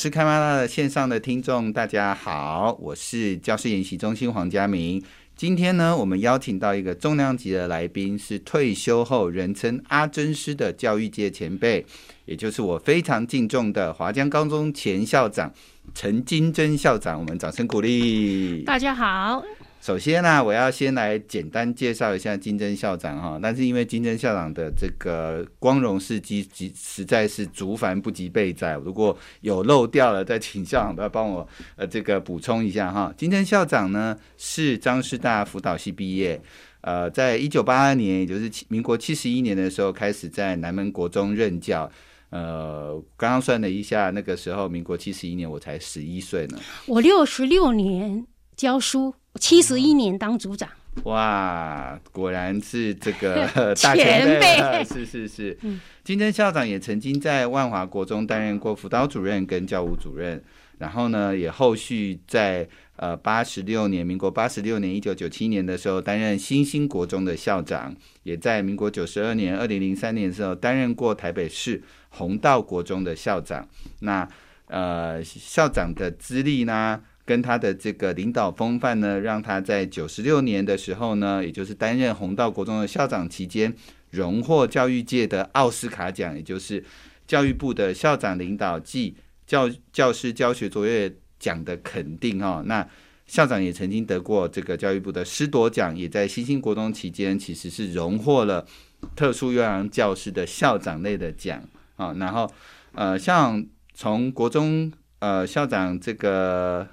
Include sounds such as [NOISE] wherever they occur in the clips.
师开麦拉的线上的听众，大家好，我是教师研习中心黄家明。今天呢，我们邀请到一个重量级的来宾，是退休后人称阿珍师的教育界前辈，也就是我非常敬重的华江高中前校长陈金珍校长。我们掌声鼓励。大家好。首先呢、我要先来简单介绍一下金珍校长哈，但是因为金珍校长的这个光荣事迹，实在是竹繁不及备载，如果有漏掉了，再请校长都要帮我呃这个补充一下哈。金珍校长呢是张师大辅导系毕业，呃，在一九八二年，也就是民国七十一年的时候，开始在南门国中任教。呃，刚刚算了一下，那个时候民国七十一年，我才十一岁呢。我六十六年教书。七十一年当组长，哇，果然是这个 [LAUGHS] 大前辈，[LAUGHS] 是是是。嗯、金珍校长也曾经在万华国中担任过辅导主任跟教务主任，然后呢，也后续在呃八十六年，民国八十六年一九九七年的时候担任新兴国中的校长，也在民国九十二年二零零三年的时候担任过台北市弘道国中的校长。那呃，校长的资历呢？跟他的这个领导风范呢，让他在九十六年的时候呢，也就是担任弘道国中的校长期间，荣获教育界的奥斯卡奖，也就是教育部的校长领导暨教教师教学卓越奖的肯定哦。那校长也曾经得过这个教育部的师铎奖，也在新兴国中期间，其实是荣获了特殊优良教师的校长类的奖啊。然后呃，像从国中呃校长这个。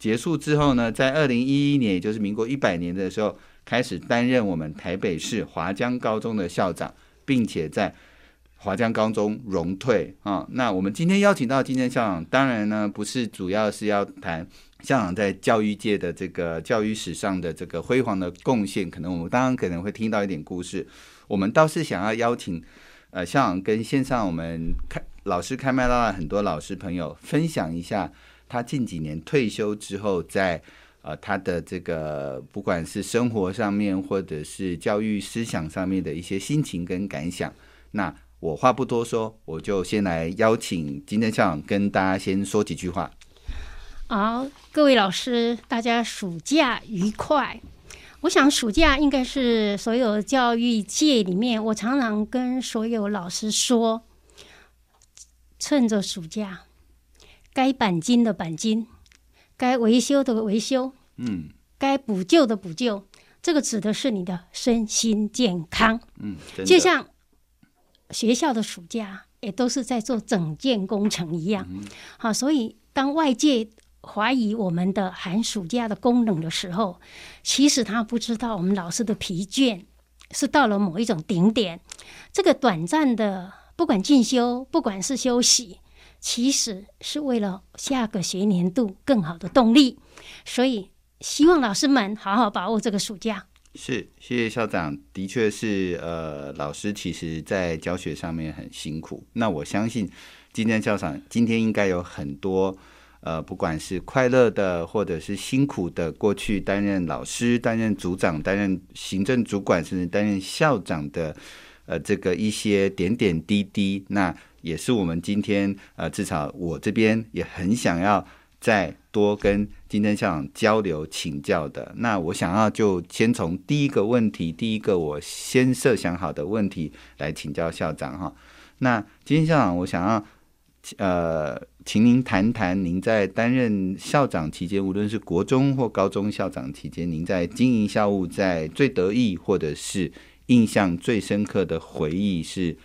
结束之后呢，在二零一一年，也就是民国一百年的时候，开始担任我们台北市华江高中的校长，并且在华江高中荣退啊。那我们今天邀请到今天校长，当然呢，不是主要是要谈校长在教育界的这个教育史上的这个辉煌的贡献，可能我们当然可能会听到一点故事。我们倒是想要邀请呃校长跟线上我们开老师开麦拉很多老师朋友分享一下。他近几年退休之后在，呃他的这个不管是生活上面，或者是教育思想上面的一些心情跟感想。那我话不多说，我就先来邀请金珍校长跟大家先说几句话。好，各位老师，大家暑假愉快。我想暑假应该是所有教育界里面，我常常跟所有老师说，趁着暑假。该钣金的钣金，该维修的维修，嗯，该补救的补救，这个指的是你的身心健康，嗯，就像学校的暑假也都是在做整件工程一样，嗯、好，所以当外界怀疑我们的寒暑假的功能的时候，其实他不知道我们老师的疲倦是到了某一种顶点，这个短暂的不管进修，不管是休息。其实是为了下个学年度更好的动力，所以希望老师们好好把握这个暑假。是，谢谢校长。的确是，呃，老师其实在教学上面很辛苦。那我相信，今天校长今天应该有很多，呃，不管是快乐的，或者是辛苦的，过去担任老师、担任组长、担任行政主管，甚至担任校长的，呃，这个一些点点滴滴。那也是我们今天呃，至少我这边也很想要再多跟金珍校长交流请教的。那我想要就先从第一个问题，第一个我先设想好的问题来请教校长哈。那金珍校长，我想要呃，请您谈谈您在担任校长期间，无论是国中或高中校长期间，您在经营校务在最得意或者是印象最深刻的回忆是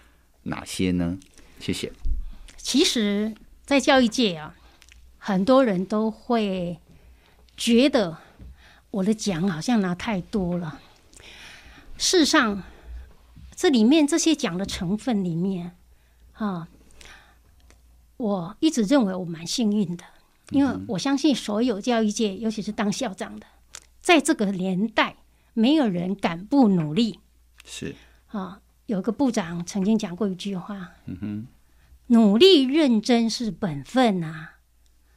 哪些呢？谢谢。其实，在教育界啊，很多人都会觉得我的奖好像拿太多了。事实上，这里面这些奖的成分里面，啊，我一直认为我蛮幸运的，因为我相信所有教育界，尤其是当校长的，在这个年代，没有人敢不努力。是啊，有个部长曾经讲过一句话：嗯哼，努力认真是本分啊，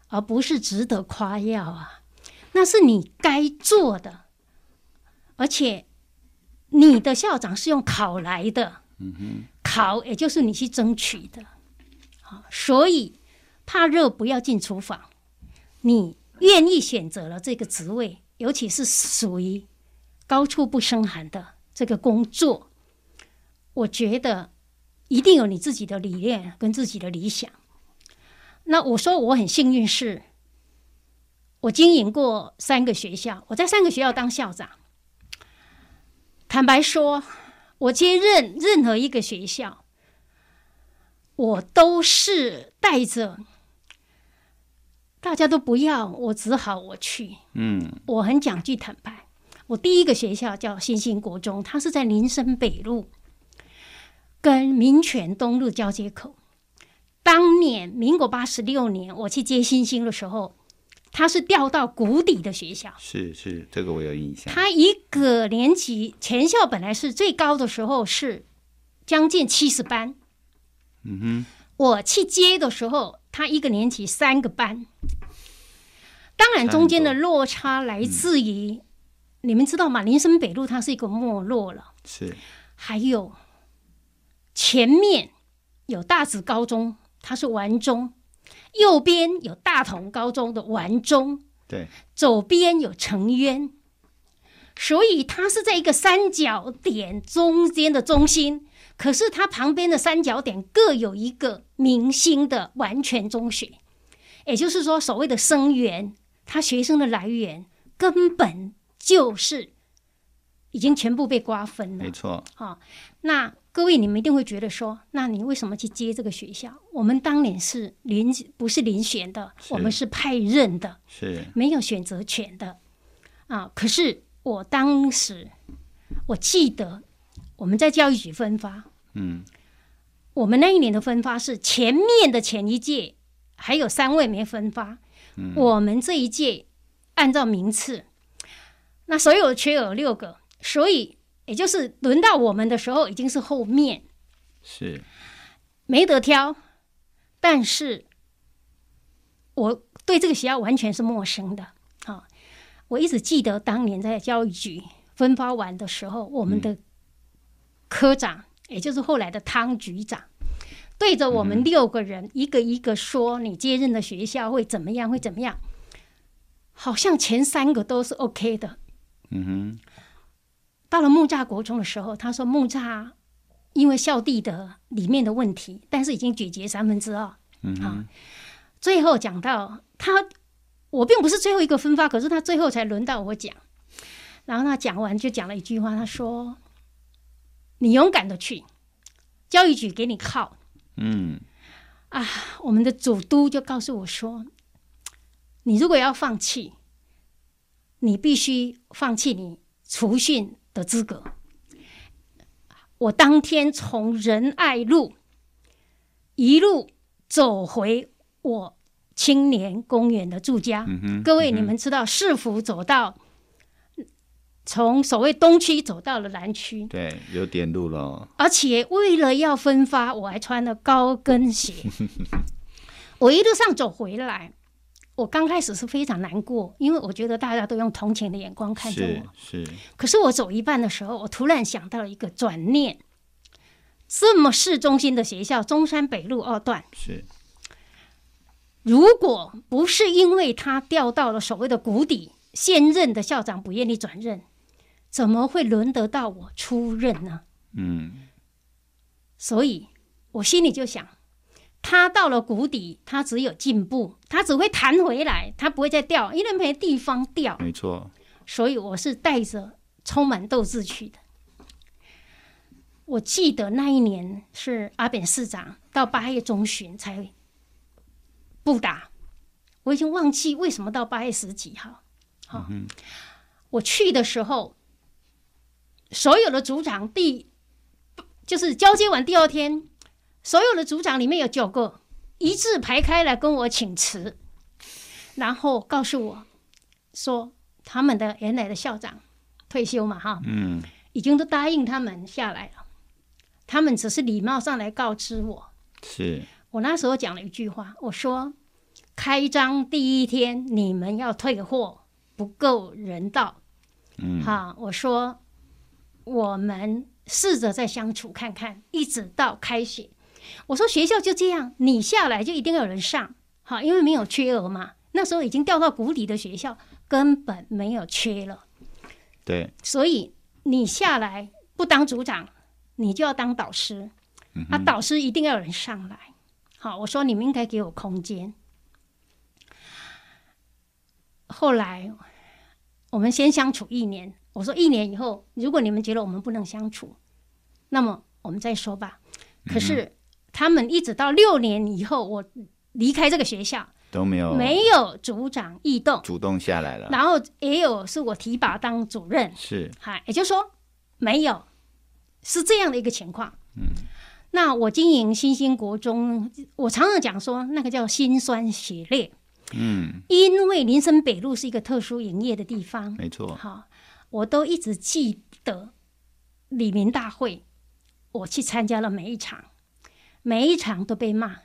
而不是值得夸耀啊，那是你该做的，而且你的校长是用考来的。嗯哼，考也就是你去争取的。好，所以怕热不要进厨房，你愿意选择了这个职位，尤其是属于高处不胜寒的这个工作，我觉得一定有你自己的理念跟自己的理想。那我说我很幸运，是我经营过三个学校，我在三个学校当校长。坦白说，我接任任何一个学校，我都是带着大家都不要，我只好我去。嗯，我很讲句坦白，我第一个学校叫新兴国中，它是在林森北路跟民权东路交接口。当年民国八十六年，我去接星星的时候。他是掉到谷底的学校，是是，这个我有印象。他一个年级全校本来是最高的时候是将近七十班，嗯哼。我去接的时候，他一个年级三个班，当然中间的落差来自于、嗯、你们知道吗？林森北路它是一个没落了，是。还有前面有大子高中，它是完中。右边有大同高中的完中，对，左边有成渊，所以它是在一个三角点中间的中心。可是它旁边的三角点各有一个明星的完全中学，也就是说，所谓的生源，它学生的来源根本就是已经全部被瓜分了。没错，好，那。各位，你们一定会觉得说，那你为什么去接这个学校？我们当年是遴，不是遴选的，我们是派任的，是没有选择权的啊。可是我当时，我记得我们在教育局分发，嗯，我们那一年的分发是前面的前一届还有三位没分发，嗯，我们这一届按照名次，那所有的缺额六个，所以。也就是轮到我们的时候，已经是后面，是没得挑。但是我对这个学校完全是陌生的啊！我一直记得当年在教育局分发完的时候，我们的科长，也就是后来的汤局长，对着我们六个人一个一个说：“你接任的学校会怎么样？会怎么样？”好像前三个都是 OK 的。嗯哼。到了木栅国中的时候，他说木栅因为校地的里面的问题，但是已经解决三分之二。嗯啊，最后讲到他，我并不是最后一个分发，可是他最后才轮到我讲。然后他讲完就讲了一句话，他说：“你勇敢的去，教育局给你靠。”嗯，啊，我们的主都就告诉我说：“你如果要放弃，你必须放弃你除训。”的资格，我当天从仁爱路一路走回我青年公园的住家。各位，你们知道市府走到从所谓东区走到了南区，对，有点路了。而且为了要分发，我还穿了高跟鞋。[LAUGHS] 我一路上走回来。我刚开始是非常难过，因为我觉得大家都用同情的眼光看着我。是。是。可是我走一半的时候，我突然想到了一个转念：这么市中心的学校，中山北路二段。是。如果不是因为他掉到了所谓的谷底，现任的校长不愿意转任，怎么会轮得到我出任呢？嗯。所以我心里就想。他到了谷底，他只有进步，他只会弹回来，他不会再掉，因为没地方掉。没错，所以我是带着充满斗志去的。我记得那一年是阿扁市长到八月中旬才不打，我已经忘记为什么到八月十几号。好，嗯，我去的时候，所有的组长第就是交接完第二天。所有的组长里面有九个一字排开来跟我请辞，然后告诉我说，他们的原来的校长退休嘛，哈，嗯，已经都答应他们下来了，他们只是礼貌上来告知我。是我那时候讲了一句话，我说，开张第一天你们要退货，不够人道。嗯，好，我说我们试着再相处看看，一直到开学。我说学校就这样，你下来就一定要有人上，好，因为没有缺额嘛。那时候已经掉到谷底的学校根本没有缺了，对，所以你下来不当组长，你就要当导师，嗯、啊，导师一定要有人上来。好，我说你们应该给我空间。后来我们先相处一年，我说一年以后，如果你们觉得我们不能相处，那么我们再说吧。可是。嗯他们一直到六年以后，我离开这个学校都没有没有组长异动，主动下来了。然后也有是我提拔当主任，是，嗨，也就是说没有，是这样的一个情况。嗯，那我经营新兴国中，我常常讲说那个叫心酸血泪，嗯，因为林森北路是一个特殊营业的地方，没错。好，我都一直记得李明大会，我去参加了每一场。每一场都被骂，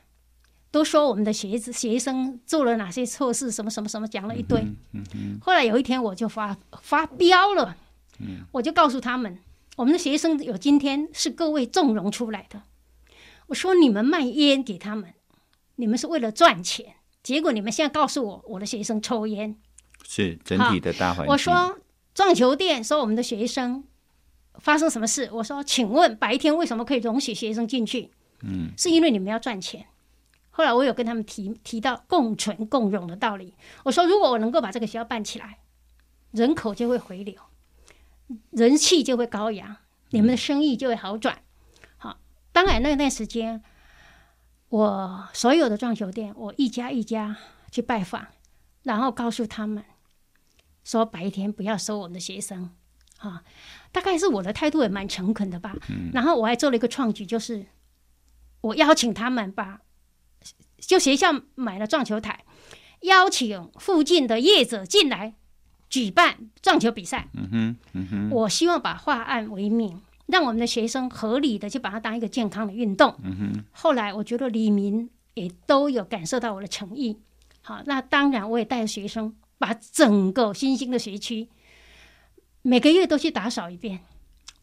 都说我们的学子学生做了哪些错事，什么什么什么，讲了一堆。嗯嗯嗯、后来有一天我就发发飙了，嗯、我就告诉他们，我们的学生有今天是各位纵容出来的。我说你们卖烟给他们，你们是为了赚钱，结果你们现在告诉我，我的学生抽烟，是整体的大环境。我说撞球店说我们的学生发生什么事，我说请问白天为什么可以容许学生进去？嗯，是因为你们要赚钱。后来我有跟他们提提到共存共荣的道理。我说，如果我能够把这个学校办起来，人口就会回流，人气就会高扬，你们的生意就会好转。好，当然那段时间，我所有的装修店，我一家一家去拜访，然后告诉他们说，白天不要收我们的学生。啊，大概是我的态度也蛮诚恳的吧。然后我还做了一个创举，就是。我邀请他们把，就学校买了撞球台，邀请附近的业者进来举办撞球比赛。嗯哼，嗯哼。我希望把化案为名，让我们的学生合理的去把它当一个健康的运动。嗯哼。后来我觉得李明也都有感受到我的诚意。好，那当然我也带着学生把整个新兴的学区每个月都去打扫一遍。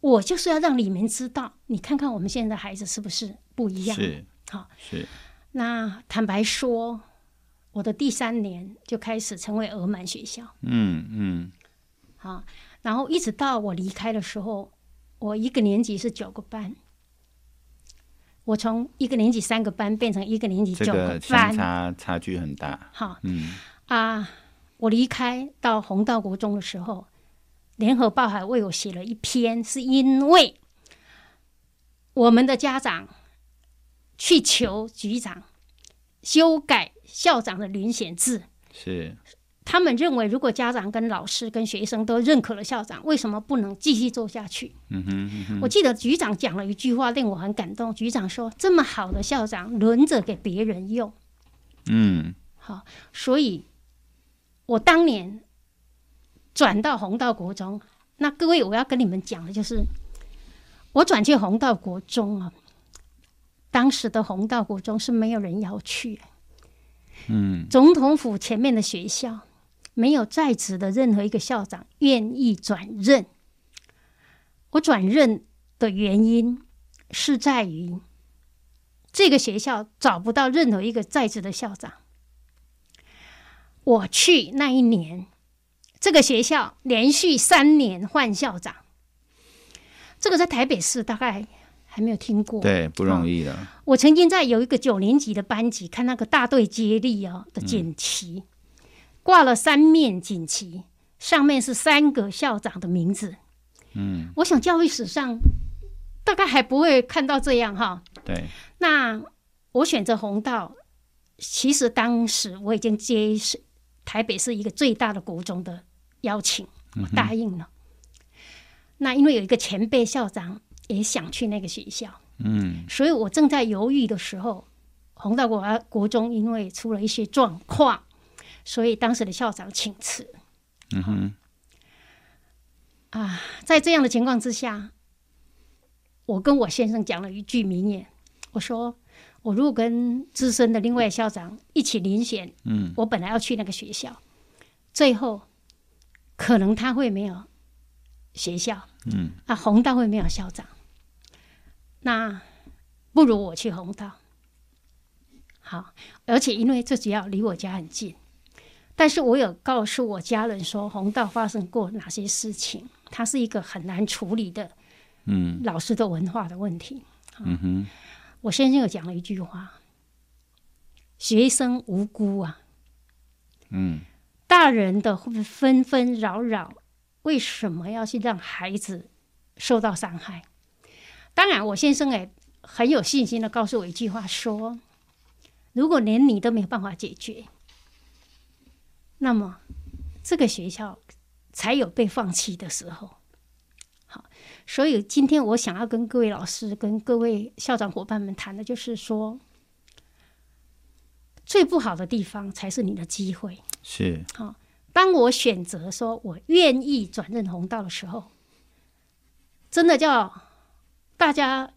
我就是要让李明知道，你看看我们现在的孩子是不是不一样？是，好，是。那坦白说，我的第三年就开始成为俄满学校。嗯嗯。好，然后一直到我离开的时候，我一个年级是九个班，我从一个年级三个班变成一个年级九个班，这个差差距很大。好，嗯啊，我离开到红道国中的时候。联合报还为我写了一篇，是因为我们的家长去求局长修改校长的遴选制，是他们认为，如果家长跟老师跟学生都认可了校长，为什么不能继续做下去？嗯哼，嗯哼。我记得局长讲了一句话，令我很感动。局长说：“这么好的校长，轮着给别人用。”嗯，好，所以我当年。转到红道国中，那各位，我要跟你们讲的就是，我转去红道国中啊，当时的红道国中是没有人要去，嗯，总统府前面的学校没有在职的任何一个校长愿意转任。我转任的原因是在于这个学校找不到任何一个在职的校长。我去那一年。这个学校连续三年换校长，这个在台北市大概还没有听过，对，不容易的。哦，我曾经在有一个九年级的班级看那个大队接力哦的锦旗，挂了三面锦旗，上面是三个校长的名字。嗯，我想教育史上大概还不会看到这样哈。对，那我选择红道，其实当时我已经接是台北市一个最大的国中的。邀请，我答应了。嗯、那因为有一个前辈校长也想去那个学校，嗯，所以我正在犹豫的时候，弘道国国中因为出了一些状况，所以当时的校长请辞。嗯哼。啊，在这样的情况之下，我跟我先生讲了一句名言，我说：“我如果跟资深的另外校长一起遴选，嗯，我本来要去那个学校，最后可能他会没有学校，嗯，啊，弘道会没有校长，那不如我去弘道。好，而且因为这只要离我家很近，但是我有告诉我家人说，弘道发生过哪些事情。”它是一个很难处理的，嗯，老师的文化的问题。嗯哼，我先生有讲了一句话：“学生无辜啊，嗯，大人的会纷纷扰扰，为什么要去让孩子受到伤害？”当然，我先生也很有信心的告诉我一句话说：“如果连你都没有办法解决，那么这个学校。”才有被放弃的时候。好，所以今天我想要跟各位老师、跟各位校长伙伴们谈的，就是说，最不好的地方才是你的机会。是。好，当我选择说我愿意转任弘道的时候，真的叫大家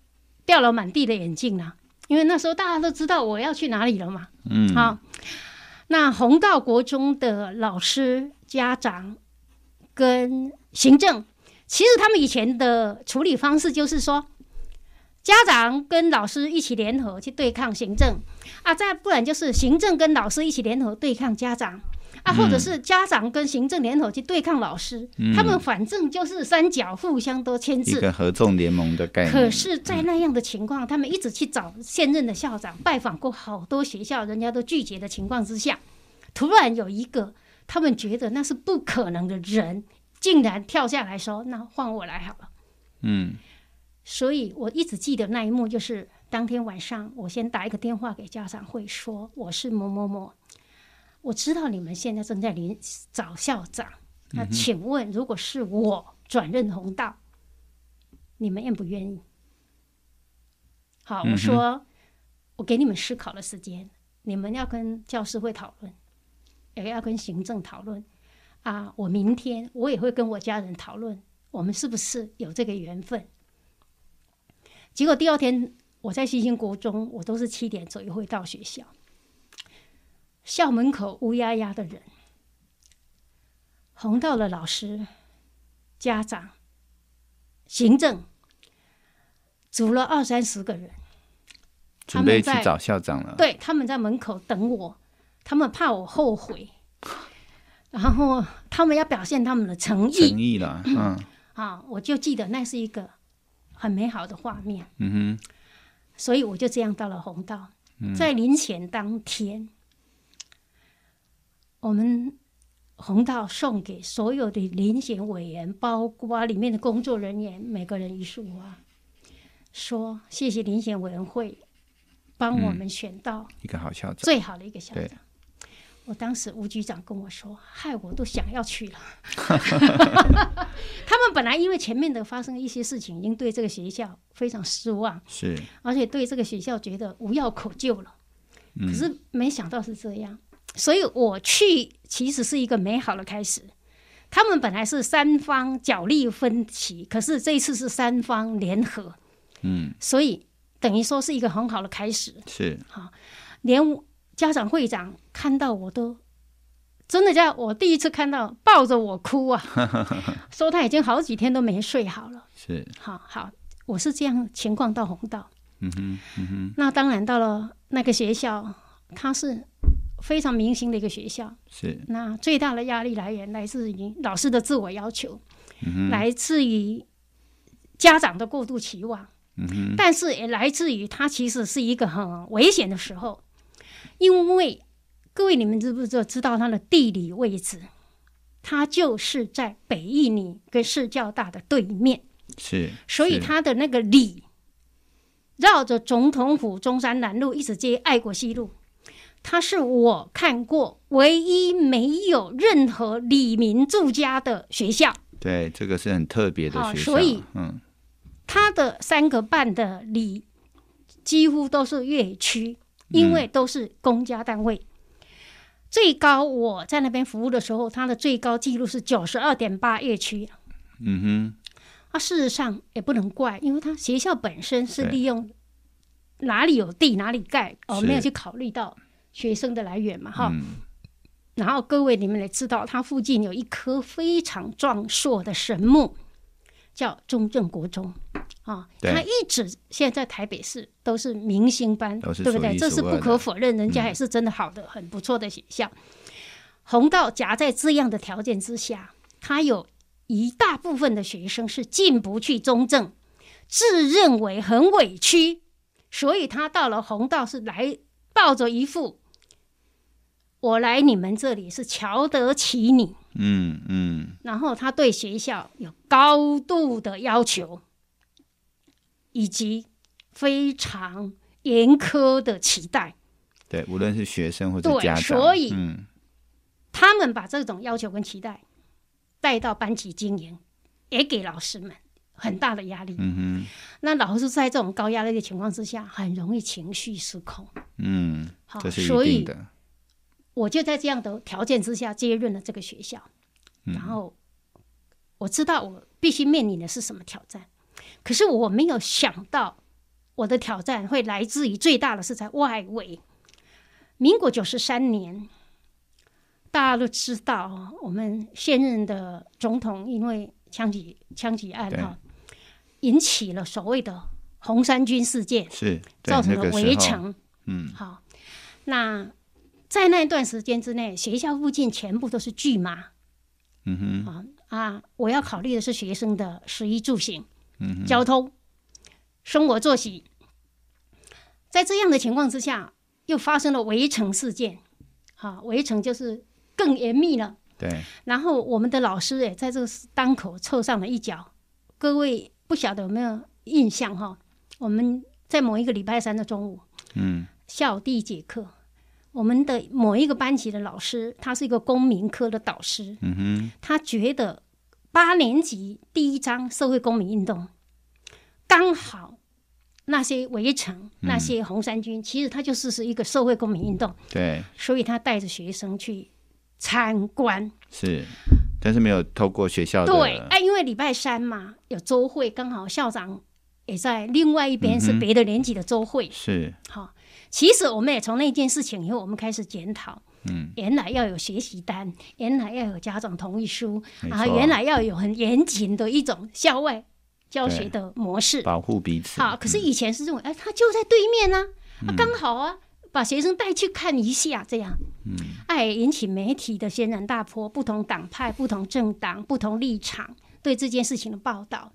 掉了满地的眼镜了，因为那时候大家都知道我要去哪里了嘛。嗯。好，那弘道国中的老师、家长。跟行政，其实他们以前的处理方式就是说，家长跟老师一起联合去对抗行政啊，再不然就是行政跟老师一起联合对抗家长啊，或者是家长跟行政联合去对抗老师，嗯、他们反正就是三角互相都牵制，一个合纵联盟的概念。可是，在那样的情况，他们一直去找现任的校长，拜访过好多学校，人家都拒绝的情况之下，突然有一个。他们觉得那是不可能的人，竟然跳下来说：“那换我来好了。”嗯，所以我一直记得那一幕，就是当天晚上，我先打一个电话给家长会，说：“我是某某某，我知道你们现在正在临找校长，那请问，如果是我转任弘道，你们愿不愿意？”好，我说：“我给你们思考的时间，你们要跟教师会讨论。”也要跟行政讨论啊！我明天我也会跟我家人讨论，我们是不是有这个缘分？结果第二天我在新兴国中，我都是七点左右会到学校，校门口乌压压的人，弘道的老师、家长、行政组了二三十个人，准备去找校长了。对，他们在门口等我。他们怕我后悔，[LAUGHS] 然后他们要表现他们的诚意。诚意了，嗯，啊，我就记得那是一个很美好的画面。嗯哼，所以我就这样到了弘道，在临前当天，我们弘道送给所有的遴选委员，包括里面的工作人员，每个人一束花，说谢谢遴选委员会帮我们选到一个好校长，最好的一个校长。我当时吴局长跟我说：“害我都想要去了。[LAUGHS] ” [LAUGHS] 他们本来因为前面的发生一些事情，已经对这个学校非常失望，是，而且对这个学校觉得无药可救了。可是没想到是这样，所以我去其实是一个美好的开始。他们本来是三方角力分歧，可是这一次是三方联合，嗯，所以等于说是一个很好的开始。是，好，连。家长会长看到我都真的叫我第一次看到抱着我哭啊，[LAUGHS] 说他已经好几天都没睡好了。是，好好，我是这样情况到红道。嗯哼，嗯哼。那当然到了那个学校，他是非常明星的一个学校。是。那最大的压力来源来自于老师的自我要求，嗯，来自于家长的过度期望。但是也来自于它其实是一个很危险的时候。因为各位，你们知不知道知道它的地理位置？它就是在北一女跟市教大的对面，是，所以它的那个里绕着总统府中山南路一直接爱国西路，它是我看过唯一没有任何李明住家的学校。对，这个是很特别的学校。所以，嗯，它的三个半的里几乎都是越区。因为都是公家单位。嗯、最高我在那边服务的时候，它的最高记录是九十二点八业区。嗯哼。啊，事实上也不能怪，因为他学校本身是利用哪里有地哪里盖，哦，没有去考虑到学生的来源嘛，哈。嗯、然后各位你们也知道，它附近有一棵非常壮硕的神木，叫中正国中，啊，它一直现在在台北市都是明星班，对不对？这是不可否认，人家也是真的好的，嗯、很不错的学校。弘道夹在这样的条件之下，他有。一大部分的学生是进不去中正，自认为很委屈，所以他到了弘道是来抱着一副我来你们这里是瞧得起你，嗯嗯，然后他对学校有高度的要求，以及非常严苛的期待。对，无论是学生或者家长，所以、嗯、他们把这种要求跟期待。带到班级经营，也给老师们很大的压力。嗯哼，那老师在这种高压力的情况之下，很容易情绪失控。嗯，好。所以我就在这样的条件之下接任了这个学校。嗯、然后我知道我必须面临的是什么挑战，可是我没有想到我的挑战会来自于最大的是在外围。民国九十三年。大家都知道，我们现任的总统因为枪击枪击案哈，引起了所谓的红衫军事件，是造成了围城。那个、嗯，好，那在那段时间之内，学校附近全部都是巨马。嗯哼，啊，我要考虑的是学生的食衣住行、嗯，交通、生活作息。在这样的情况之下，又发生了围城事件。啊，围城就是。更严密了，对。然后我们的老师也在这个当口凑上了一脚。各位不晓得有没有印象哈？我们在某一个礼拜三的中午，嗯，下午第一节课，我们的某一个班级的老师，他是一个公民科的导师，嗯哼，他觉得八年级第一章社会公民运动，刚好那些围城、那些红衫军，嗯、其实它就是是一个社会公民运动，对，所以他带着学生去。参观是，但是没有透过学校的。对，哎，因为礼拜三嘛，有周会，刚好校长也在另外一边，是别的年级的周会。嗯、是，好，其实我们也从那件事情以后，我们开始检讨。嗯，原来要有学习单，原来要有家长同意书，然后原来要有很严谨的一种校外教学的模式，保护彼此。好，可是以前是认为，哎，他就在对面呢、啊，啊，刚好啊。把学生带去看一下，这样，嗯，哎，引起媒体的轩然大波，不同党派、不同政党、不同立场对这件事情的报道。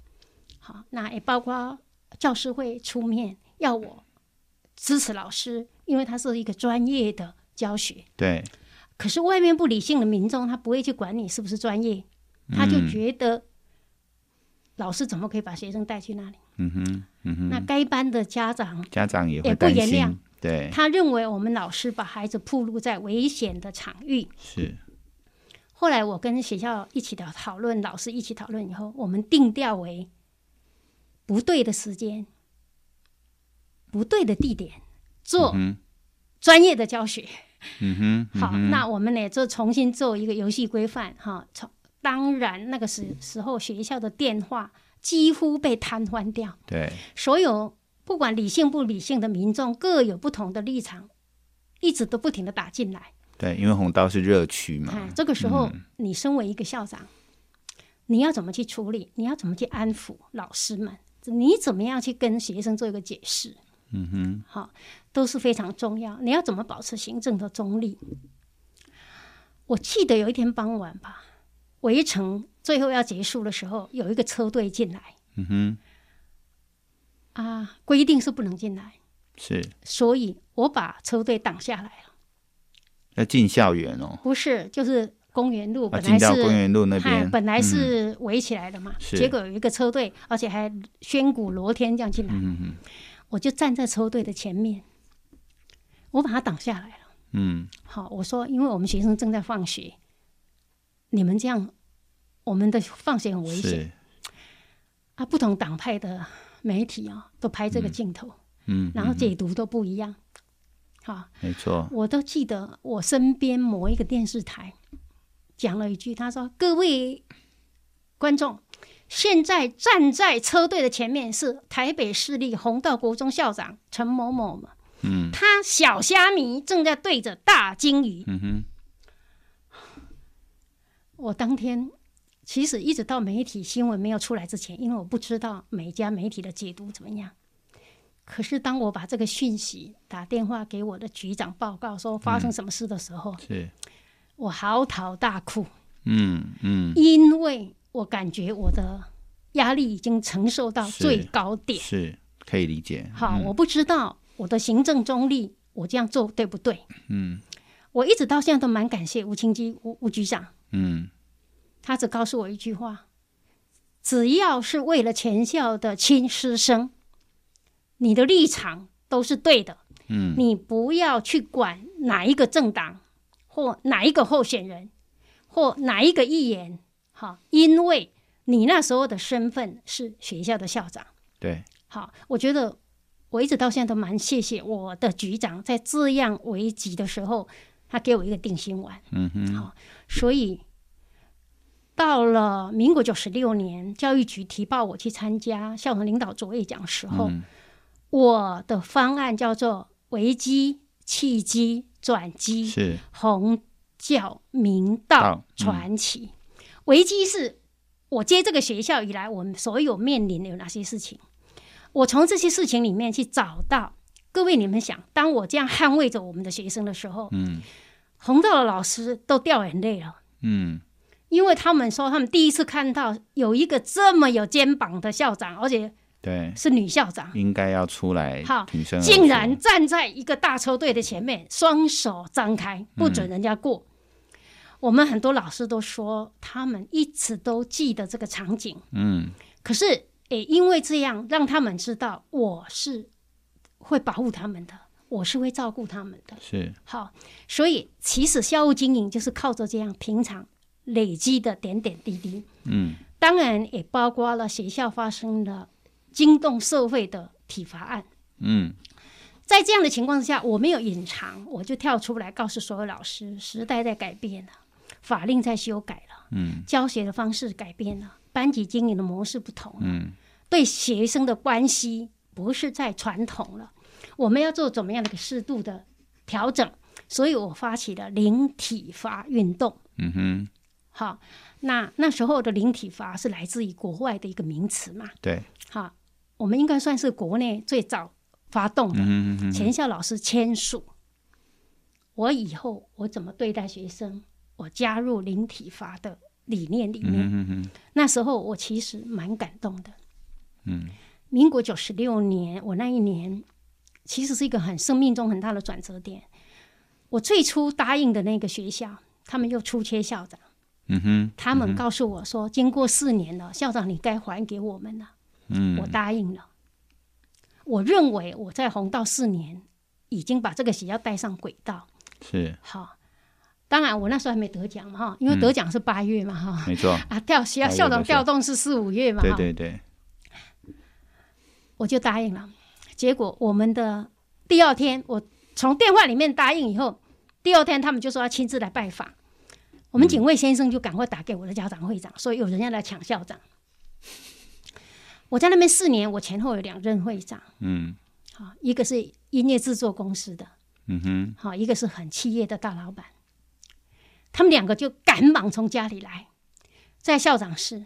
好，那也包括教师会出面要我支持老师，因为他是一个专业的教学。对。可是外面不理性的民众，他不会去管你是不是专业，他就觉得老师怎么可以把学生带去那里？嗯哼，嗯哼。那该班的家长家长也会也不原谅。对，他认为我们老师把孩子暴露在危险的场域。是。后来我跟学校一起的讨论，老师一起讨论以后，我们定调为不对的时间、不对的地点做专业的教学。嗯哼。好，那我们呢就重新做一个游戏规范。哈，从当然那个时时候学校的电话几乎被瘫痪掉。对。所有。不管理性不理性的民众各有不同的立场，一直都不停的打进来。对，因为红道是热区嘛。嗯，这个时候，你身为一个校长，你要怎么去处理？你要怎么去安抚老师们？你怎么样去跟学生做一个解释？嗯哼，好，都是非常重要。你要怎么保持行政的中立？我记得有一天傍晚吧，围城最后要结束的时候，有一个车队进来。嗯哼。啊，规定是不能进来，是，所以我把车队挡下来了。要进校园哦？不是，就是公园路，本来是、公园路那边，本来是围起来的嘛。是、结果有一个车队，而且还宣鼓罗天这样进来。嗯嗯，我就站在车队的前面，我把他挡下来了。嗯，好，我说，因为我们学生正在放学，你们这样，我们的放学很危险。啊，不同党派的。媒体啊，都拍这个镜头，嗯，嗯，然后解读都不一样。好，没错，我都记得我身边某一个电视台讲了一句，他说：“各位观众，现在站在车队的前面是台北市立红道国中校长陈某某，嗯，他小虾米正在对着大鲸鱼。”嗯哼，我当天。其实一直到媒体新闻没有出来之前，因为我不知道每家媒体的解读怎么样。可是当我把这个讯息打电话给我的局长报告说发生什么事的时候，嗯、是，我嚎啕大哭。嗯嗯，因为我感觉我的压力已经承受到最高点，是，是可以理解。好，嗯、我不知道我的行政中立，我这样做对不对？嗯，我一直到现在都蛮感谢吴清基吴吴局长。嗯。他只告诉我一句话：只要是为了全校的亲师生，你的立场都是对的。嗯，你不要去管哪一个政党或哪一个候选人或哪一个议员，好，因为你那时候的身份是学校的校长。对，好，我觉得我一直到现在都蛮谢谢我的局长，在这样危急的时候，他给我一个定心丸。嗯哼，好，所以。到了民国九十六年，教育局提报我去参加校长领导卓越奖的时候，嗯、我的方案叫做危机、契机、转机，是红教明道传奇。嗯、危机是我接这个学校以来，我们所有面临的有哪些事情？我从这些事情里面去找到。各位，你们想，当我这样捍卫着我们的学生的时候，嗯，红道的老师都掉眼泪了，嗯。因为他们说，他们第一次看到有一个这么有肩膀的校长，而且对是女校长，应该要出来。好，竟然站在一个大车队的前面，双手张开，不准人家过。嗯、我们很多老师都说，他们一直都记得这个场景。嗯，可是也因为这样，让他们知道我是会保护他们的，我是会照顾他们的。是好，所以其实校务经营就是靠着这样平常。累积的点点滴滴，嗯，当然也包括了学校发生了惊动社会的体罚案，嗯，在这样的情况之下，我没有隐藏，我就跳出来告诉所有老师：时代在改变了，法令在修改了，嗯，教学的方式改变了，班级经营的模式不同了，嗯，对学生的关系不是在传统了，我们要做怎么样的一个适度的调整？所以我发起了零体罚运动，嗯哼。好，那那时候的零体罚是来自于国外的一个名词嘛？对。好，我们应该算是国内最早发动的。嗯嗯。全校老师签署，我以后我怎么对待学生？我加入零体罚的理念里面。那时候我其实蛮感动的。嗯。民国九十六年，我那一年其实是一个很生命中很大的转折点。我最初答应的那个学校，他们又出缺校长。嗯哼，他们告诉我说，经过四年了，校长你该还给我们了。嗯，我答应了。我认为我在红道四年，已经把这个学校带上轨道。是。好，当然我那时候还没得奖嘛哈，因为得奖是八月嘛哈。没错。[LAUGHS] 啊，调学校校长调动是四五月嘛。对对对。我就答应了，结果我们的第二天，我从电话里面答应以后，第二天他们就说要亲自来拜访。我们警卫先生就赶快打给我的家长会长，说有人要来抢校长。我在那边四年，我前后有两任会长。嗯，好，一个是音乐制作公司的，嗯哼，好，一个是很企业的大老板。他们两个就赶忙从家里来，在校长室。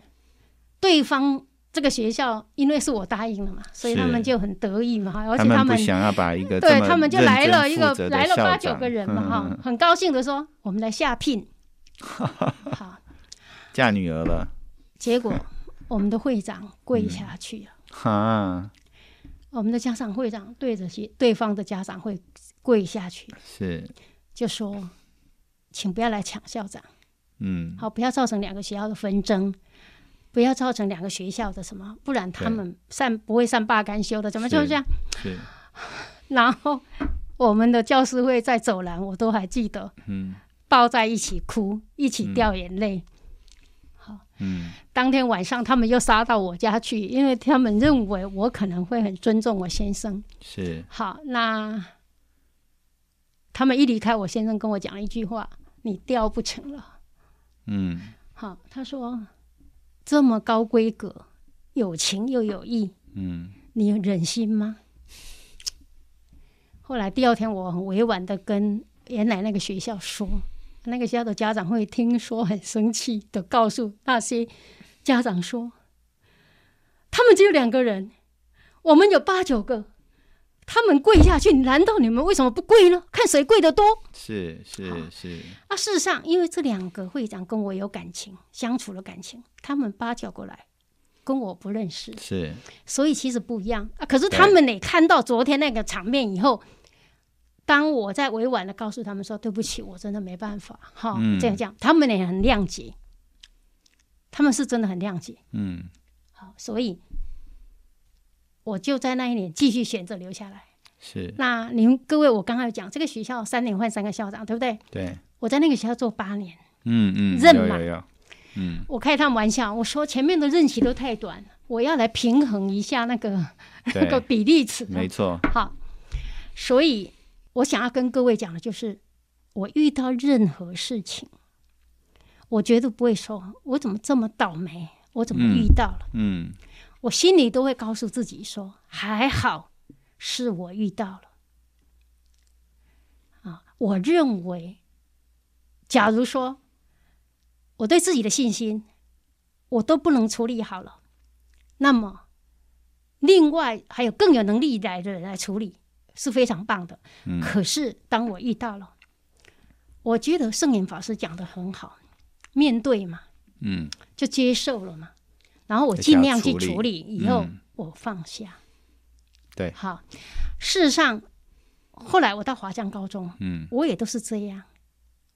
对方这个学校因为是我答应了嘛，所以他们就很得意嘛，而且他们想要把一个对他们就来了一个来了八九个人嘛，哈，很高兴的说，我们来下聘。[LAUGHS] 好，嫁女儿了。结果我们的会长跪下去了。[LAUGHS] 哈、嗯，我们的家长会长对着些对方的家长会跪下去，是就说，请不要来抢校长。嗯，好，不要造成两个学校的纷争，不要造成两个学校的什么，不然他们善不会善罢甘休的。怎么就这样？是。[LAUGHS] 然后我们的教师会在走廊，我都还记得。嗯。抱在一起哭，一起掉眼泪。嗯、好，嗯，当天晚上他们又杀到我家去，因为他们认为我可能会很尊重我先生。是，好，那他们一离开，我先生跟我讲了一句话：“你雕不成了。”嗯，好，他说：“这么高规格，有情又有义，嗯，你忍心吗？”后来第二天，我很委婉的跟原来那个学校说，那个学校的家长会听说很生气的告诉那些家长说：“他们只有两个人，我们有八九个。”他们跪下去，难道你们为什么不跪呢？看谁跪得多？是是是。啊，事实上，因为这两个会长跟我有感情，相处了感情，他们八九个来，跟我不认识，是，所以其实不一样啊。可是他们也看到昨天那个场面以后，当我在委婉的告诉他们说：“对不起，我真的没办法。”哈，这样讲，他们也很谅解，他们是真的很谅解。嗯，好，所以。我就在那一年继续选择留下来。是。那您各位，我刚刚有讲这个学校三年换三个校长，对不对？对。我在那个学校做八年。嗯嗯。任嘛。嗯。我开他们玩笑，我说前面的任期都太短，我要来平衡一下那个 [LAUGHS] 那个比例尺。没错。好，所以我想要跟各位讲的就是，我遇到任何事情，我绝对不会说，我怎么这么倒霉，我怎么遇到了。嗯。嗯我心里都会告诉自己说：“还好是我遇到了。”啊，我认为，假如说我对自己的信心我都不能处理好了，那么另外还有更有能力来的人来处理是非常棒的。嗯。可是当我遇到了，我觉得圣严法师讲的很好，面对嘛，嗯，就接受了嘛。然后我尽量去处理，以后我放下。对，好。事实上，后来我到华江高中，嗯，我也都是这样。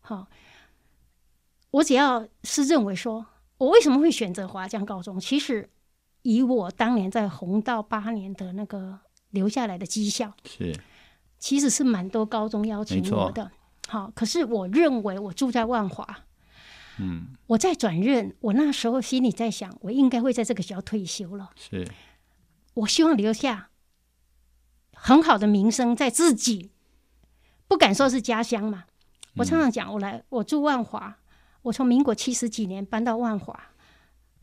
好，我只要是认为说，我为什么会选择华江高中？其实，以我当年在红道八年的那个留下来的绩效，是，其实是蛮多高中邀请我的。好，可是我认为我住在万华。嗯，我在转任，我那时候心里在想，我应该会在这个学校退休了。是，我希望留下很好的名声，在自己不敢说是家乡嘛。我常常讲，我来，我住万华，我从民国七十几年搬到万华，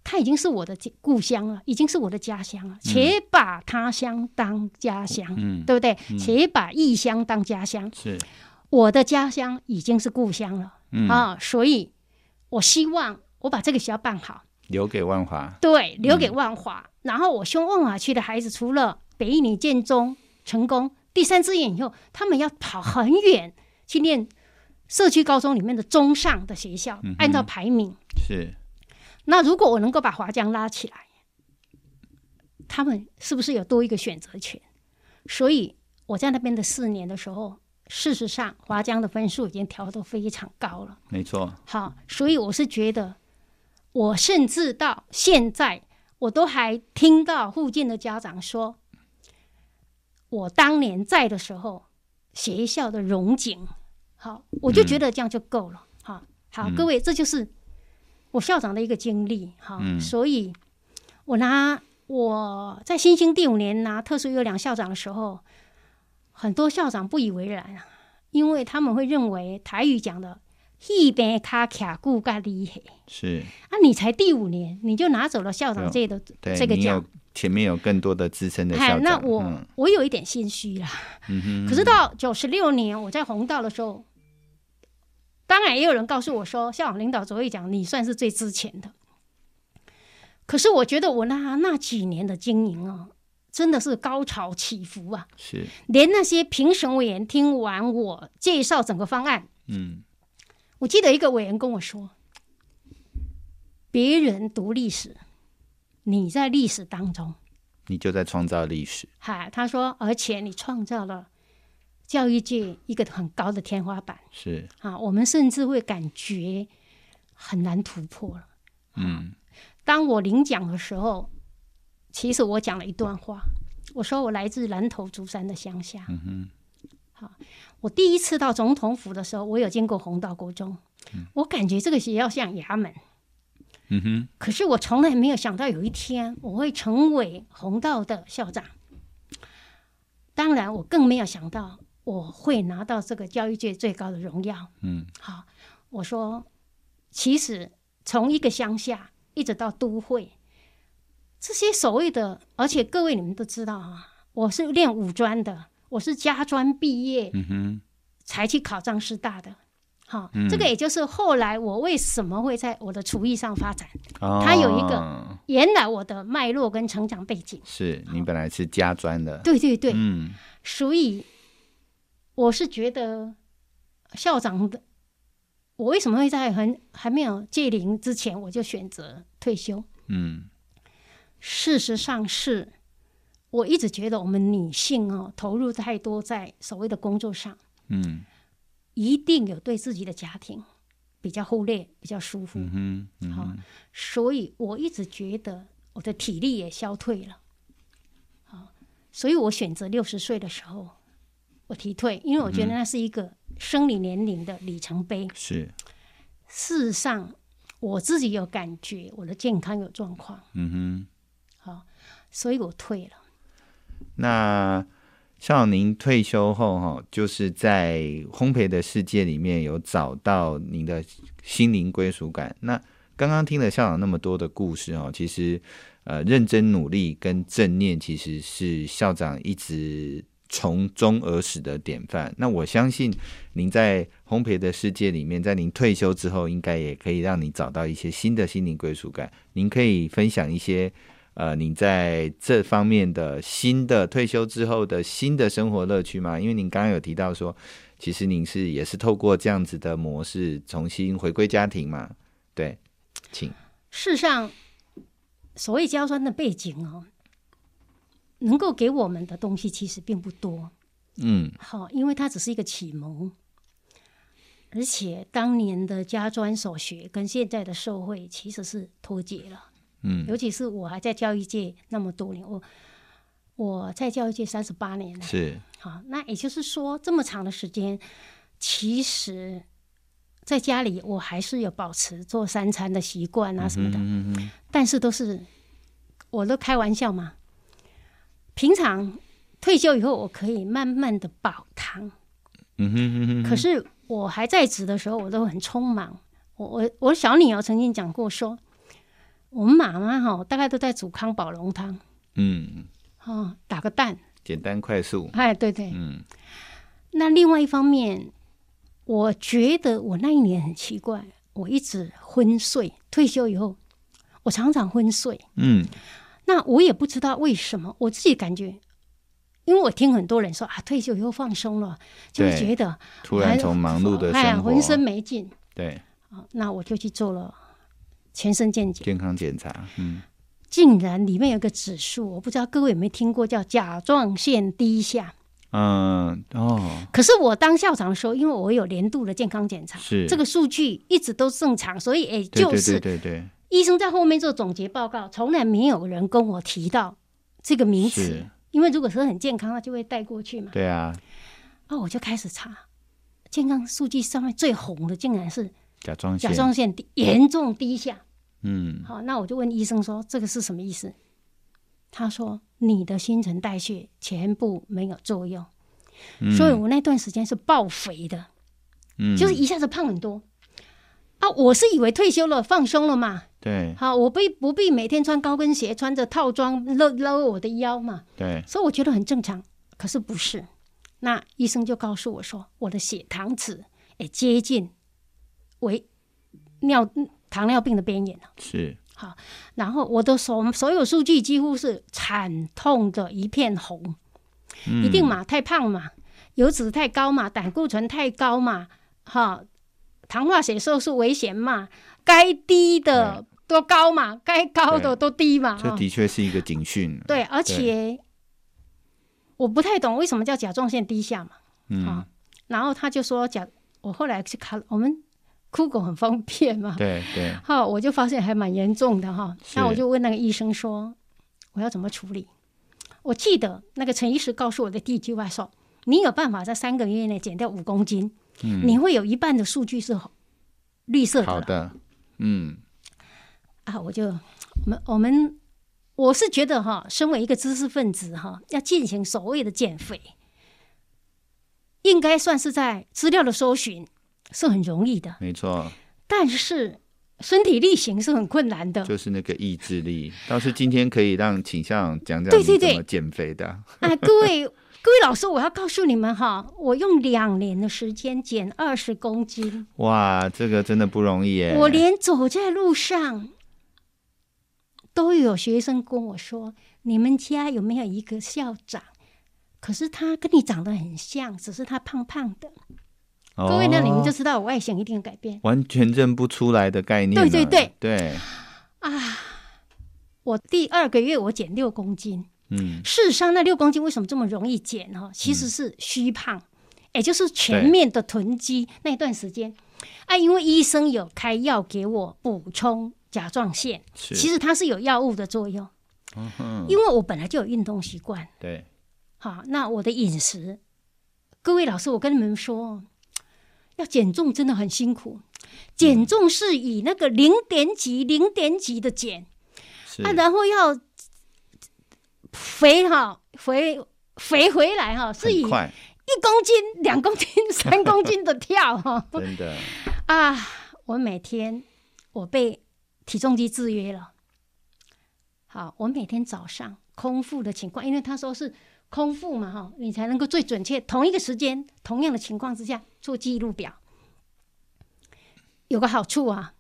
它已经是我的故乡了，已经是我的家乡了。且把他乡当家乡，嗯，对不对？且把异乡当家乡，是，我的家乡已经是故乡了，嗯啊，所以。我希望我把这个学校办好，留给万华。对，留给万华。嗯、然后我希望万华区的孩子，除了北一女建中成功第三志愿以后，他们要跑很远去念社区高中里面的中上的学校，嗯、按照排名。是。那如果我能够把华江拉起来，他们是不是有多一个选择权？所以我在那边的四年的时候。事实上，华江的分数已经调得非常高了。没错。好，所以我是觉得，我甚至到现在，我都还听到附近的家长说，我当年在的时候，学校的荣景，好，我就觉得这样就够了。好、嗯，好，各位，这就是我校长的一个经历。好，嗯、所以我拿我在新兴第五年拿特殊优良校长的时候。很多校长不以为然啊，因为他们会认为台语讲的“一边卡卡顾盖厉害”，是啊，你才第五年，你就拿走了校长这个这个奖，前面有更多的资深的校长。那我、嗯、我有一点心虚啦。嗯哼。可是到九十六年我在红道的时候，当然也有人告诉我说，校长领导只会讲你算是最值钱的。可是我觉得我那那几年的经营啊。真的是高潮起伏啊！是，连那些评审委员听完我介绍整个方案，嗯，我记得一个委员跟我说：“别人读历史，你在历史当中，你就在创造历史。”哈，他说，而且你创造了教育界一个很高的天花板。是啊，我们甚至会感觉很难突破了。嗯，当我领奖的时候。其实我讲了一段话，我说我来自南投竹山的乡下。嗯哼，好，我第一次到总统府的时候，我有经过弘道国中，嗯，我感觉这个学校像衙门。嗯哼，可是我从来没有想到有一天我会成为弘道的校长。当然，我更没有想到我会拿到这个教育界最高的荣耀。嗯，好，我说，其实从一个乡下一直到都会，这些所谓的，而且各位你们都知道啊，我是练武专的，我是家专毕业，嗯哼，才去考上师大的。好，嗯，这个也就是后来我为什么会在我的厨艺上发展，哦，它有一个原来我的脉络跟成长背景。是你本来是家专的，对对对，嗯，所以我是觉得校长的，我为什么会在很还没有届龄之前我就选择退休？嗯，事实上是，我一直觉得我们女性哦投入太多在所谓的工作上，嗯。一定有对自己的家庭比较忽略，比较舒服。嗯哼，好、嗯，所以我一直觉得我的体力也消退了。好，所以我选择六十岁的时候我提退，因为我觉得那是一个生理年龄的里程碑。是，事实上我自己有感觉，我的健康有状况。嗯哼，好，所以我退了。那。像您退休后，哈，就是在烘焙的世界里面有找到您的心灵归属感。那刚刚听了校长那么多的故事，哦，其实呃，认真努力跟正念其实是校长一直从中而始的典范。那我相信您在烘焙的世界里面，在您退休之后，应该也可以让你找到一些新的心灵归属感。您可以分享一些。呃，你在这方面的新的退休之后的新的生活乐趣吗？因为您刚刚有提到说，其实您是也是透过这样子的模式重新回归家庭嘛？对，请。事实上，所谓家专的背景哦，能够给我们的东西其实并不多。嗯，好，因为它只是一个启蒙，而且当年的家专所学跟现在的社会其实是脱节了。嗯，尤其是我还在教育界那么多年，我我在教育界三十八年了，是。好，那也就是说这么长的时间，其实在家里我还是有保持做三餐的习惯啊什么的，嗯嗯，但是都是我都开玩笑嘛，平常退休以后我可以慢慢的煲汤，嗯哼嗯哼，可是我还在职的时候，我都很匆忙，我我我小女儿曾经讲过说。我们妈妈哈，大概都在煮康宝龙汤，嗯，哦，打个蛋，简单快速，哎，对对，嗯。那另外一方面，我觉得我那一年很奇怪，我一直昏睡。退休以后，我常常昏睡，嗯。那我也不知道为什么，我自己感觉，因为我听很多人说啊，退休以后放松了，就会觉得突然从忙碌的哎呀，浑身没劲，对，那我就去做了。全身健检，健康检查，嗯，竟然里面有个指数，我不知道各位有没有听过，叫甲状腺低下。嗯，哦。可是我当校长的时候，因为我有年度的健康检查，是这个数据一直都正常，所以也就是对对对对，医生在后面做总结报告，从来没有人跟我提到这个名词，因为如果说很健康，那就会带过去嘛。对啊，哦，我就开始查健康数据上面最红的，竟然是。甲状腺。甲状腺严重低下，嗯，好，那我就问医生说这个是什么意思？他说你的新陈代谢全部没有作用，嗯、所以我那段时间是爆肥的，嗯，就是一下子胖很多。啊。我是以为退休了放松了嘛，对，好，我不不必每天穿高跟鞋，穿着套装勒勒我的腰嘛，对，所以我觉得很正常。可是不是，那医生就告诉我说我的血糖值也接近。为尿糖尿病的边缘了，是。好，然后我的所所有数据几乎是惨痛的一片红，嗯、一定嘛，太胖嘛，油脂太高嘛，胆固醇太高嘛，哈，糖化血色素危险嘛，该低的都高嘛，该高的都低嘛，这的确是一个警讯。对，而且我不太懂为什么叫甲状腺低下嘛，嗯，然后他就说甲，我后来去看我们。酷狗很方便嘛？对对。好，我就发现还蛮严重的哈。那我就问那个医生说：“我要怎么处理？”我记得那个陈医师告诉我的第一句话说：“你有办法在三个月内减掉五公斤，嗯，你会有一半的数据是绿色的。”好的，嗯。啊，我就我们我们我是觉得哈，身为一个知识分子哈，要进行所谓的减肥，应该算是在资料的搜寻是很容易的，没错。但是身体力行是很困难的，就是那个意志力。倒是今天可以让请校长讲讲你怎么减肥的。啊，各位 [LAUGHS] 各位老师，我要告诉你们哈，我用两年的时间减二十公斤。哇，这个真的不容易耶！我连走在路上都有学生跟我说：“你们家有没有一个校长？可是他跟你长得很像，只是他胖胖的。”各位，那你们就知道我外形一定有改变，完全认不出来的概念。对对对。对。啊！我第二个月我减六公斤，嗯，事实上那六公斤为什么这么容易减哈？其实是虚胖，也就是全面的囤积那一段时间。啊，因为医生有开药给我补充甲状腺，其实它是有药物的作用，因为我本来就有运动习惯，对，好，那我的饮食，各位老师，我跟你们说。要减重真的很辛苦，减重是以那个零点几、零点几的减，啊，然后要肥哈，肥肥回来哈，是以一公斤、两公斤、三公斤的跳哈，[LAUGHS] 真的啊！我每天我被体重机制约了，好，我每天早上空腹的情况，因为他说是。空腹嘛，哈，你才能够最准确，同一个时间，同样的情况之下做记录表。有个好处啊，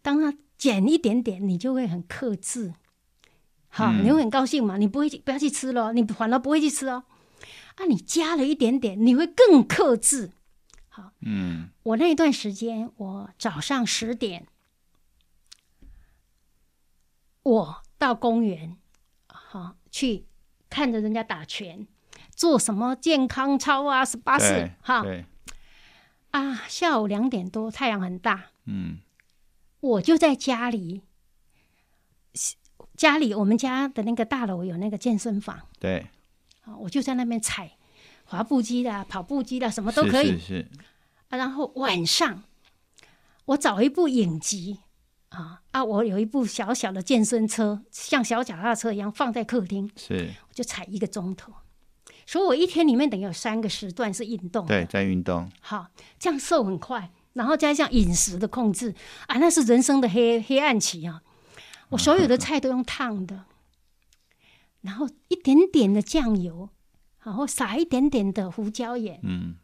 当他减一点点，你就会很克制，好，嗯、你会很高兴嘛，你不会不要去吃了，你反而不会去吃哦。啊，你加了一点点，你会更克制。好，嗯，我那一段时间，我早上十点，我到公园，好去。看着人家打拳，做什么健康操啊，十八式哈，啊，下午两点多，太阳很大，嗯，我就在家里，家里我们家的那个大楼有那个健身房，对，啊，我就在那边踩滑步机的、跑步机的，什么都可以，是是是，啊，然后晚上我找一部影集。啊啊！我有一部小小的健身车，像小脚踏车一样放在客厅，是。我就踩一个钟头，所以我一天里面等于有三个时段是运动，对，在运动。好，这样瘦很快，然后加上饮食的控制啊，那是人生的黑黑暗期啊！我所有的菜都用烫的，然后一点点的酱油，然后撒一点点的胡椒盐，嗯，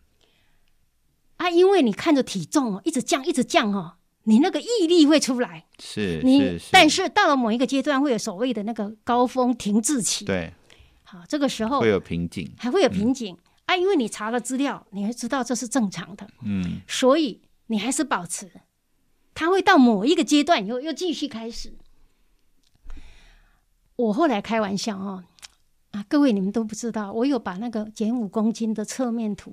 啊，因为你看着体重哦，一直降，一直降哦。你那个毅力会出来，是你但是到了某一个阶段，会有所谓的那个高峰停滞期。对，好，这个时候会有瓶颈，还会有瓶颈、嗯、啊，因为你查了资料，你会知道这是正常的。嗯，所以你还是保持，它会到某一个阶段以后又继续开始。我后来开玩笑哦，啊，各位你们都不知道，我有把那个减五公斤的侧面图，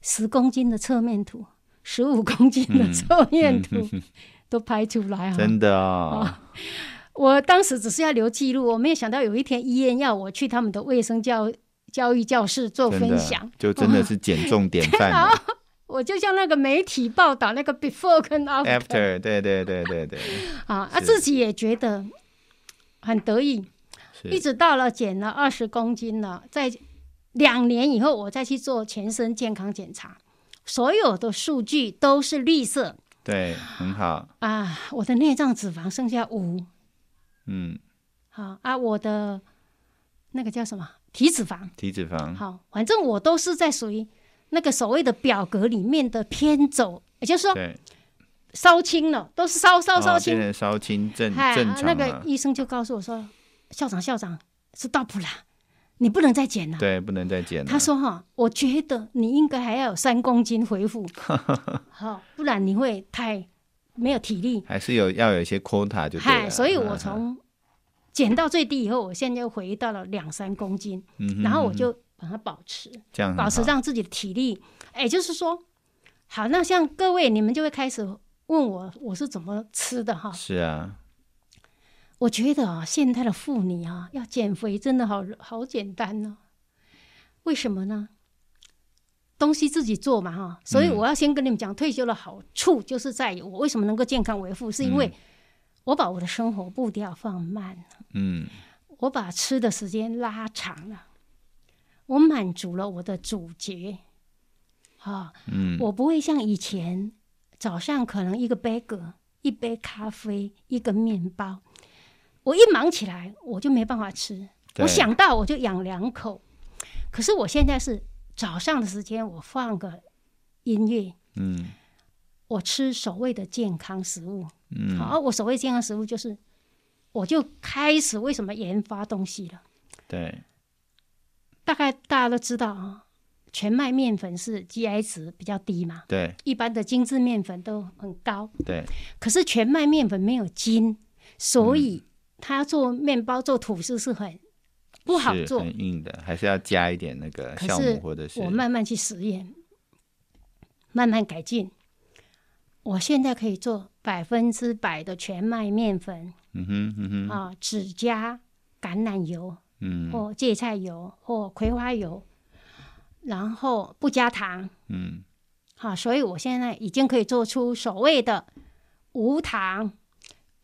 十公斤的侧面图。十五公斤的侧面图、嗯嗯、都拍出来啊！真的哦，哦，[LAUGHS] 我当时只是要留记录，我没有想到有一天医院要我去他们的卫生教教育教室做分享，就真的是减重典范。[LAUGHS] 然后我就像那个媒体报道那个 before 跟 after，, after 对对对对对，啊，啊自己也觉得很得意，一直到了减了二十公斤了，在两年以后，我再去做全身健康检查。所有的数据都是绿色，对，很好啊！我的内脏脂肪剩下五，嗯，好啊，我的那个叫什么体脂肪？体脂肪，好，反正我都是在属于那个所谓的表格里面的偏走，也就是说，烧青了，都是烧烧烧轻，烧青正正常。那个医生就告诉我说：“校长，校长是到不了。”你不能再减了，对，不能再减了。他说：“哈，我觉得你应该还要有三公斤恢复，[LAUGHS] 好，不然你会太没有体力。还是有要有一些 quota 就对了。所以我从减到最低以后，我现在又回到了两三公斤，嗯，然后我就把它保持，这样保持让自己的体力。哎，就是说，好，那像各位你们就会开始问我，我是怎么吃的哈？是啊。”我觉得啊，现代的妇女啊，要减肥真的好好简单呢、啊。为什么呢？东西自己做嘛，哈。所以我要先跟你们讲，退休的好处就是在于我为什么能够健康维护，是因为我把我的生活步调放慢了，嗯，我把吃的时间拉长了，我满足了我的主角，哈，嗯，我不会像以前早上可能一个 bagel，一杯咖啡，一个面包，我一忙起来我就没办法吃，我想到我就养两口。可是我现在是早上的时间，我放个音乐，嗯，我吃所谓的健康食物，嗯，好，我所谓健康食物就是，我就开始为什么研发东西了？对，大概大家都知道啊，全麦面粉是 GI 值比较低嘛，对，一般的精致面粉都很高，对，可是全麦面粉没有筋，所以它做面包、做吐司是很不好做，很硬的，还是要加一点那个酵母或者是。我慢慢去实验，慢慢改进。我现在可以做百分之百的全麦面粉，嗯哼嗯哼，啊，只加橄榄油，嗯，或芥菜油或葵花油，然后不加糖，嗯，好，所以我现在已经可以做出所谓的无糖、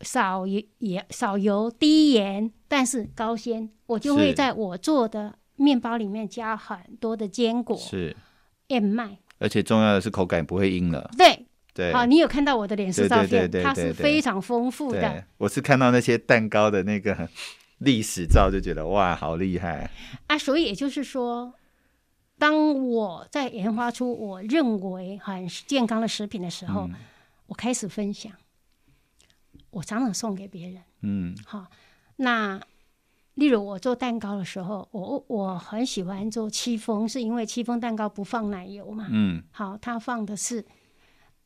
少油、也少油、低盐，但是高纤。我就会在我做的面包里面加很多的坚果，是燕麦，而且重要的是口感不会硬了。对。对，好，你有看到我的脸书照片，它是非常丰富的。我是看到那些蛋糕的那个历史照，就觉得哇，好厉害啊！所以也就是说，当我在研发出我认为很健康的食品的时候，嗯、我开始分享，我常常送给别人。嗯，好，那例如我做蛋糕的时候，我我很喜欢做戚风，是因为戚风蛋糕不放奶油嘛。嗯，好，它放的是。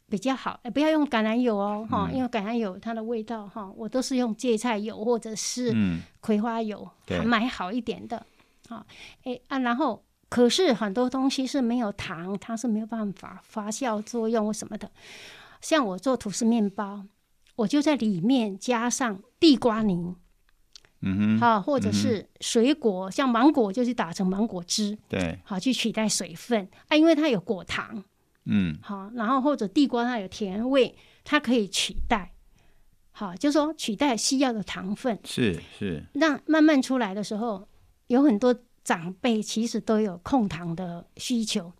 比较好，不要用橄榄油哦，哈、嗯，因为橄榄油它的味道哈，我都是用芥菜油或者是葵花油，嗯、买好一点的，好，哎啊，然后可是很多东西是没有糖，它是没有办法发酵作用或什么的。像我做吐司面包，我就在里面加上地瓜泥，嗯哼，好，或者是水果，嗯、像芒果就是打成芒果汁，对，好去取代水分。啊，因为它有果糖。嗯，好，然后或者地瓜它有甜味，它可以取代，好，就是说取代需要的糖分，是是。那慢慢出来的时候，有很多长辈其实都有控糖的需求，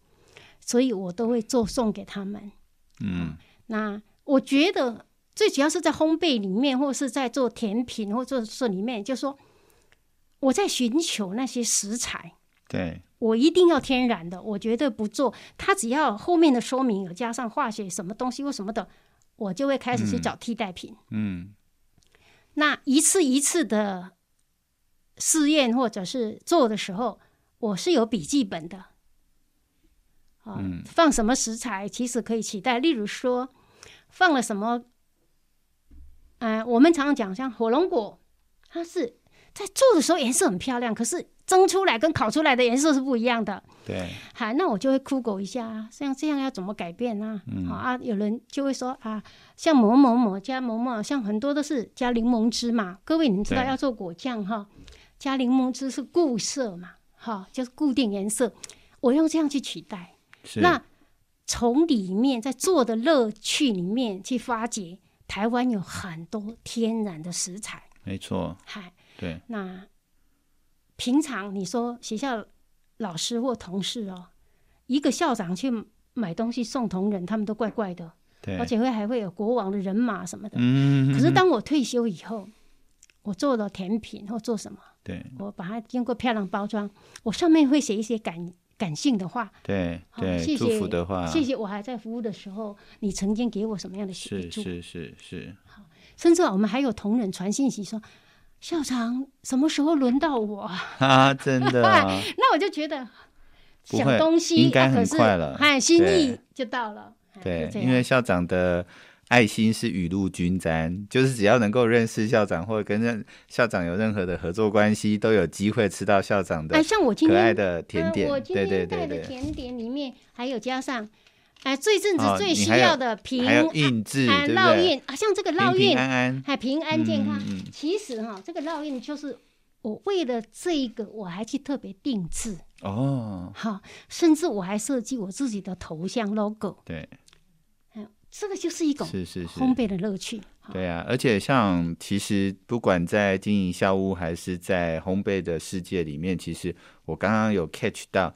所以我都会做送给他们。嗯，那我觉得最主要是在烘焙里面，或是在做甜品或者做里面，就是说我在寻求那些食材。对。我一定要天然的，我绝对不做。它只要后面的说明有加上化学什么东西或什么的，我就会开始去找替代品。嗯，嗯，那一次一次的试验或者是做的时候，我是有笔记本的。啊，放什么食材其实可以取代，例如说放了什么，嗯、呃，我们常常讲像火龙果，它是在做的时候颜色很漂亮，可是。蒸出来跟烤出来的颜色是不一样的。对，好，那我就会 Google 一下，像这样要怎么改变呢、啊？嗯、啊，有人就会说啊，像某某某加某某，像很多都是加柠檬汁嘛。各位，你们知道要做果酱哈，加柠檬汁是固色嘛，哈，就是固定颜色。我用这样去取代，那从里面在做的乐趣里面去发掘，台湾有很多天然的食材。没错，嗨，对，那。平常你说学校老师或同事哦，一个校长去买东西送同仁，他们都怪怪的，对，而且会还会有国王的人马什么的。嗯，可是当我退休以后，我做了甜品或做什么，对，我把它经过漂亮包装，我上面会写一些感感性的话，对对，谢谢祝福的话，谢谢我还在服务的时候，你曾经给我什么样的协助？是是是是。好，甚至我们还有同仁传信息说。校长，什么时候轮到我啊？真的、啊，[LAUGHS] 那我就觉得想东西应该很快了，哎、啊，心意就到了。对，因为校长的爱心是雨露均沾，就是只要能够认识校长或者跟任校长有任何的合作关系，都有机会吃到校长的。哎，像我今天可爱的甜点，我今天带的甜点里面还有加上。哎，这阵子最需要的平安、哦、印制，哎，烙印啊，像这个烙印，安安，还平安健康。嗯、其实哈、哦，这个烙印就是我为了这一个，我还去特别定制哦，好，甚至我还设计我自己的头像 logo。对，哎，这个就是一种是是是烘焙的乐趣。对啊，而且像其实不管在经营校屋还是在烘焙的世界里面，其实我刚刚有 catch 到。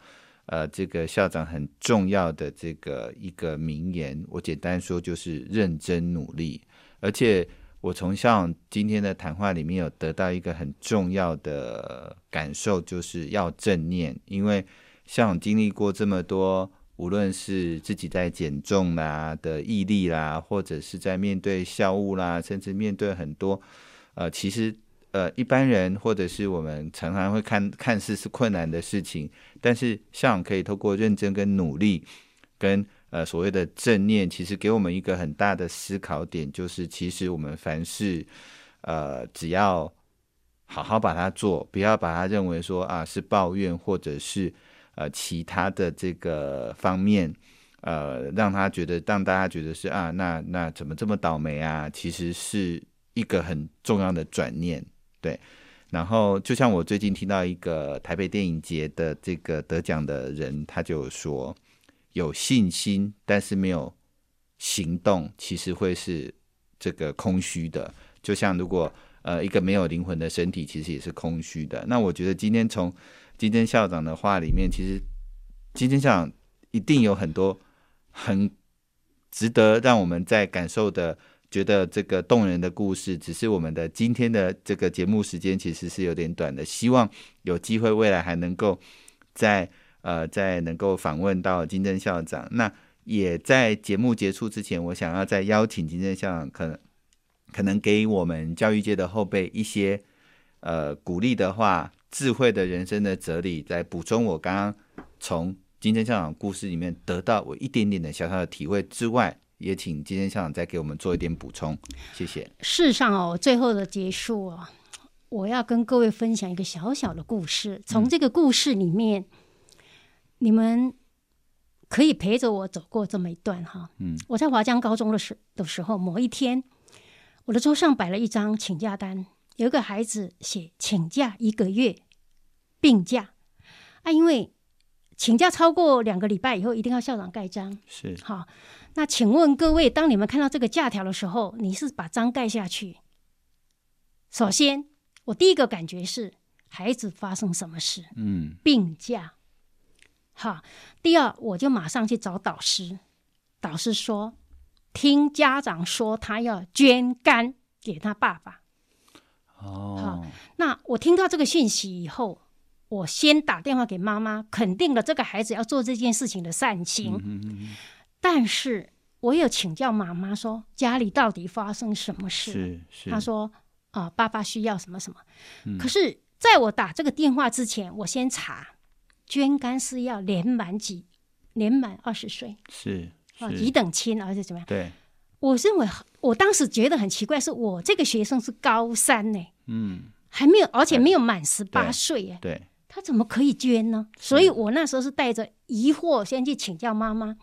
呃，这个校长很重要的这个一个名言，我简单说就是认真努力。而且我从校长今天的谈话里面有得到一个很重要的感受，就是要正念。因为校长经历过这么多，无论是自己在减重啦的毅力啦，或者是在面对校务啦，甚至面对很多呃，其实。呃，一般人或者是我们常常会看看似是困难的事情，但是校长可以透过认真跟努力，跟呃所谓的正念，其实给我们一个很大的思考点，就是其实我们凡事呃只要好好把它做，不要把它认为说啊是抱怨或者是呃其他的这个方面，呃让他觉得让大家觉得是啊那那怎么这么倒霉啊？其实是一个很重要的转念。对，然后就像我最近听到一个台北电影节的这个得奖的人，他就说，有信心但是没有行动，其实会是这个空虚的。就像如果呃一个没有灵魂的身体，其实也是空虚的。那我觉得今天从金珍校长的话里面，其实金珍校长一定有很多很值得让我们在感受的。觉得这个动人的故事，只是我们的今天的这个节目时间其实是有点短的。希望有机会未来还能够再呃再能够访问到金正校长。那也在节目结束之前，我想要再邀请金正校长，可能可能给我们教育界的后辈一些呃鼓励的话，智慧的人生的哲理，来补充我刚刚从金珍校长故事里面得到我一点点的小小的体会之外。也请今天校长再给我们做一点补充，谢谢。事实上哦，最后的结束哦，我要跟各位分享一个小小的故事。从这个故事里面，嗯、你们可以陪着我走过这么一段哈。嗯，我在华江高中的时的时候，某一天，我的桌上摆了一张请假单，有一个孩子写请假一个月，病假啊，因为请假超过两个礼拜以后，一定要校长盖章。是好。那请问各位，当你们看到这个假条的时候，你是把章盖下去？首先，我第一个感觉是孩子发生什么事？嗯，病假。好，第二，我就马上去找导师。导师说，听家长说他要捐肝给他爸爸。哦，好，那我听到这个讯息以后，我先打电话给妈妈，肯定了这个孩子要做这件事情的善心。嗯嗯但是我有请教妈妈说，家里到底发生什么事？是是，她说啊、呃，爸爸需要什么什么。嗯、可是在我打这个电话之前，我先查捐肝是要年满几，年满二十岁，是啊，乙等亲而且怎么样？对，我认为我当时觉得很奇怪，是我这个学生是高三呢，嗯，还没有，而且没有满十八岁哎，对，他怎么可以捐呢？所以我那时候是带着疑惑先去请教妈妈。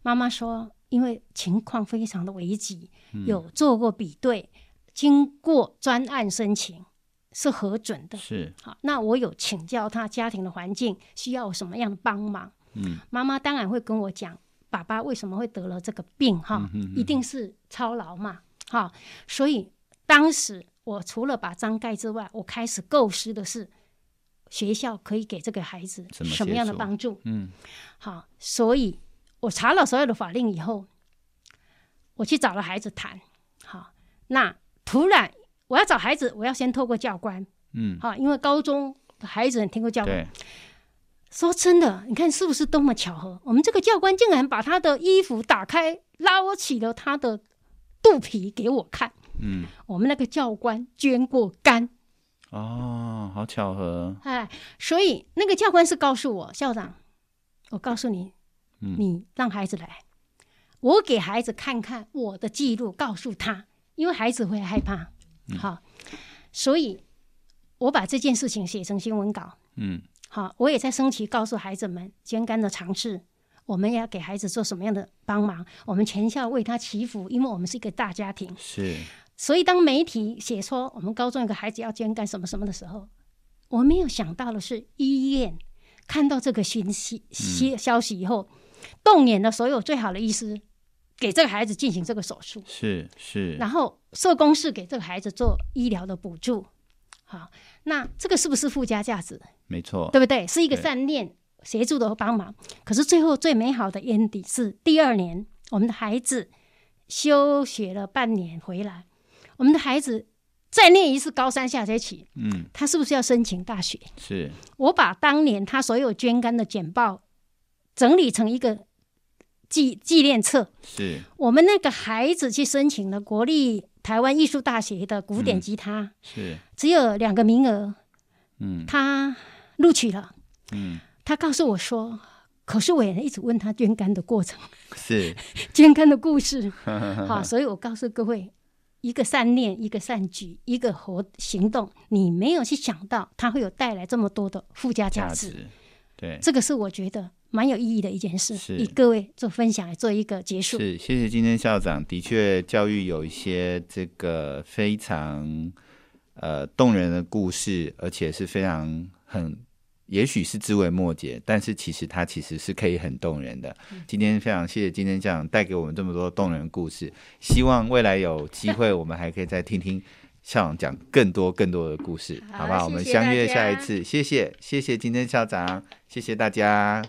妈妈说：“因为情况非常的危急，嗯、有做过比对，经过专案申请是核准的。是好，那我有请教他家庭的环境需要什么样的帮忙。嗯，妈妈当然会跟我讲，爸爸为什么会得了这个病？哈，嗯、哼哼一定是操劳嘛。哈，所以当时我除了把章盖之外，我开始构思的是学校可以给这个孩子什么样的帮助？嗯，好，所以。”我查了所有的法令以后，我去找了孩子谈。好，那突然我要找孩子，我要先透过教官。嗯，好，因为高中的孩子很听过教官。说真的，你看是不是多么巧合？我们这个教官竟然把他的衣服打开，捞起了他的肚皮给我看。嗯，我们那个教官捐过肝。哦，好巧合。哎，所以那个教官是告诉我，校长，我告诉你。你让孩子来，我给孩子看看我的记录，告诉他，因为孩子会害怕。好，所以我把这件事情写成新闻稿。嗯，好，我也在升旗告诉孩子们捐肝的尝试，我们要给孩子做什么样的帮忙，我们全校为他祈福，因为我们是一个大家庭。是，所以当媒体写说我们高中有个孩子要捐肝什么什么的时候，我没有想到的是医院看到这个信息、消息以后。动员了所有最好的医师，给这个孩子进行这个手术，是是，然后社工是给这个孩子做医疗的补助，好，那这个是不是附加价值？没错，对不对？是一个善念，协助的帮忙。可是最后最美好的 ending 是第二年，我们的孩子休学了半年回来，我们的孩子再念一次高三下学期，嗯，他是不是要申请大学？是。我把当年他所有捐肝的简报整理成一个纪纪念册。是。我们那个孩子去申请了国立台湾艺术大学的古典吉他，嗯、是只有两个名额，嗯，他录取了，嗯，他告诉我说，可是我也一直问他捐肝的过程，是。[LAUGHS] 捐肝的故事，[LAUGHS] 好，所以我告诉各位，一个善念，一个善举，一个活行动，你没有去想到，它会有带来这么多的附加价值，对，这个是我觉得。蛮有意义的一件事，是与各位做分享，来做一个结束。是，谢谢今天校长。的确，教育有一些这个非常呃动人的故事，而且是非常很，也许是枝微末节，但是其实它其实是可以很动人的。嗯、今天非常谢谢今天校长带给我们这么多动人的故事，希望未来有机会，我们还可以再听听校长讲更多更多的故事，[LAUGHS] 好，好不好？我们相约下一次。谢谢，谢谢今天校长，谢谢大家。